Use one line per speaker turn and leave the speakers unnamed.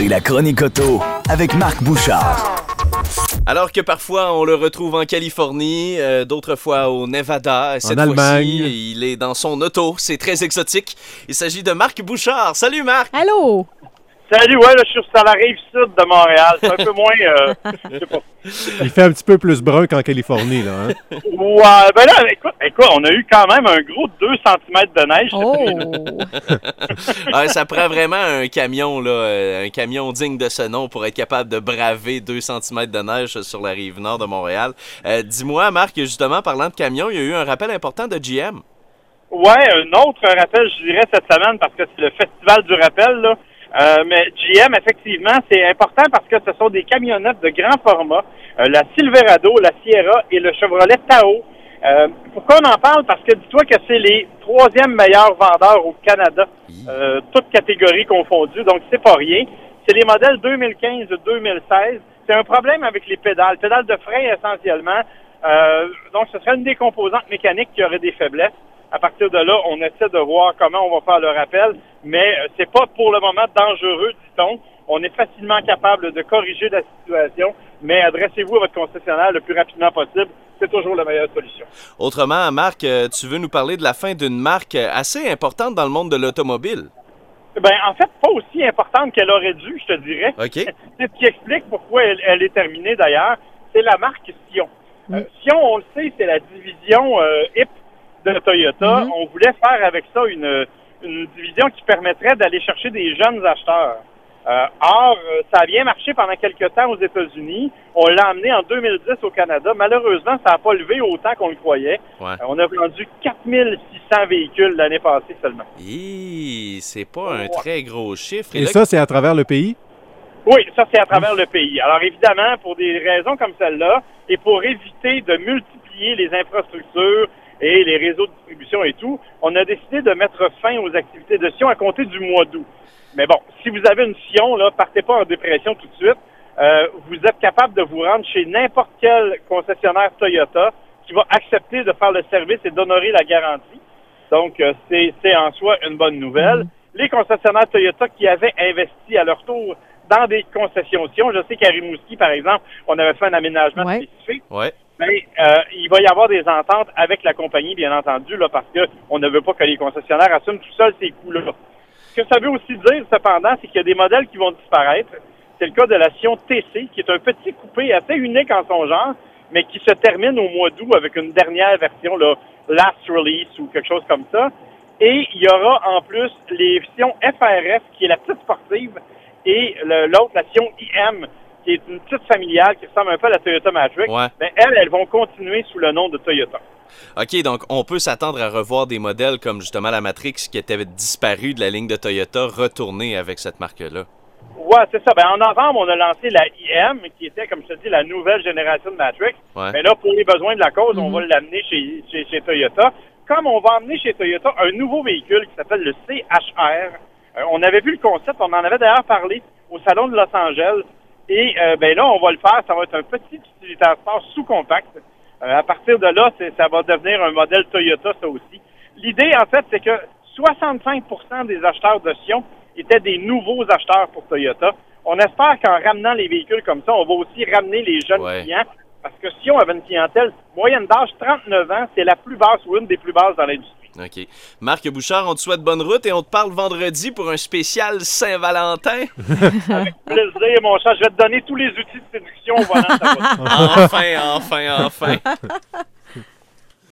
C'est la chronique auto avec Marc Bouchard.
Alors que parfois on le retrouve en Californie, euh, d'autres fois au Nevada. Cette
Allemagne.
fois-ci, il est dans son auto. C'est très exotique. Il s'agit de Marc Bouchard. Salut Marc.
Allô?
Salut, ouais, là, je suis sur la rive sud de Montréal. C'est un peu moins. Euh, je sais pas.
Il fait un petit peu plus brun qu'en Californie, là. Hein?
Ouais, ben là, écoute, écoute, on a eu quand même un gros 2 cm de neige.
Oh!
Ouais, ça prend vraiment un camion, là, euh, un camion digne de ce nom pour être capable de braver 2 cm de neige sur la rive nord de Montréal. Euh, Dis-moi, Marc, justement, parlant de camion, il y a eu un rappel important de GM.
Ouais, un autre rappel, je dirais, cette semaine, parce que c'est le festival du rappel, là. Euh, mais GM, effectivement, c'est important parce que ce sont des camionnettes de grand format, euh, la Silverado, la Sierra et le Chevrolet Tahoe. Euh, pourquoi on en parle? Parce que dis-toi que c'est les troisièmes meilleurs vendeurs au Canada, euh, toutes catégories confondues, donc c'est pas rien. C'est les modèles 2015-2016. C'est un problème avec les pédales, pédales de frein essentiellement. Euh, donc ce serait une des composantes mécaniques qui aurait des faiblesses. À partir de là, on essaie de voir comment on va faire le rappel, mais euh, c'est pas pour le moment dangereux, dit-on. On est facilement capable de corriger la situation, mais adressez-vous à votre concessionnaire le plus rapidement possible. C'est toujours la meilleure solution.
Autrement, Marc, euh, tu veux nous parler de la fin d'une marque euh, assez importante dans le monde de l'automobile.
Ben, en fait, pas aussi importante qu'elle aurait dû, je te dirais.
OK.
C'est ce qui explique pourquoi elle, elle est terminée d'ailleurs. C'est la marque Sion. Euh, Sion, on le sait, c'est la division euh, HIP de Toyota. On voulait faire avec ça une, une division qui permettrait d'aller chercher des jeunes acheteurs. Euh, or, euh, ça a bien marché pendant quelques temps aux États-Unis. On l'a amené en 2010 au Canada. Malheureusement, ça n'a pas levé autant qu'on le croyait.
Ouais.
Euh, on a vendu 4600 véhicules l'année passée seulement.
Hi, c'est pas un très gros chiffre.
Et
là-
ça, c'est à travers le pays?
Oui, ça c'est à travers le pays. Alors évidemment, pour des raisons comme celle-là, et pour éviter de multiplier les infrastructures et les réseaux de distribution et tout, on a décidé de mettre fin aux activités de Sion à compter du mois d'août. Mais bon, si vous avez une Sion, là, partez pas en dépression tout de suite. Euh, vous êtes capable de vous rendre chez n'importe quel concessionnaire Toyota qui va accepter de faire le service et d'honorer la garantie. Donc, euh, c'est c'est en soi une bonne nouvelle. Les concessionnaires Toyota qui avaient investi à leur tour dans des concessions Sion, je sais qu'à Rimouski, par exemple, on avait fait un aménagement
Ouais.
spécifique,
Ouais.
Mais euh, il va y avoir des ententes avec la compagnie, bien entendu, là, parce que on ne veut pas que les concessionnaires assument tout seuls ces coûts-là. Ce que ça veut aussi dire, cependant, c'est qu'il y a des modèles qui vont disparaître. C'est le cas de la Sion TC, qui est un petit coupé assez unique en son genre, mais qui se termine au mois d'août avec une dernière version, là, last release ou quelque chose comme ça. Et il y aura en plus les Sion FRF, qui est la petite sportive, et l'autre, la Sion IM, qui est une petite familiale qui ressemble un peu à la Toyota Matrix.
Ouais.
Ben, elles, elles vont continuer sous le nom de Toyota.
OK, donc on peut s'attendre à revoir des modèles comme justement la Matrix qui était disparue de la ligne de Toyota retourner avec cette marque-là.
Ouais, c'est ça. Ben, en novembre, on a lancé la IM, qui était, comme je te dis, la nouvelle génération de Matrix.
Ouais.
Mais là, pour les besoins de la cause, on va l'amener chez, chez, chez Toyota. Comme on va emmener chez Toyota un nouveau véhicule qui s'appelle le CHR. Euh, on avait vu le concept, on en avait d'ailleurs parlé au salon de Los Angeles. Et euh, ben là, on va le faire. Ça va être un petit utilitaire sport sous-compact. Euh, à partir de là, ça va devenir un modèle Toyota, ça aussi. L'idée, en fait, c'est que 65% des acheteurs de Sion étaient des nouveaux acheteurs pour Toyota. On espère qu'en ramenant les véhicules comme ça, on va aussi ramener les jeunes
Ouais.
clients. Parce que Sion avait une clientèle moyenne d'âge 39 ans, c'est la plus basse ou une des plus basses dans l'industrie.
OK. Marc Bouchard, on te souhaite bonne route et on te parle vendredi pour un spécial Saint-Valentin.
Plaisir, mon chat. Je vais te donner tous les outils de séduction au volant.
enfin, enfin, enfin.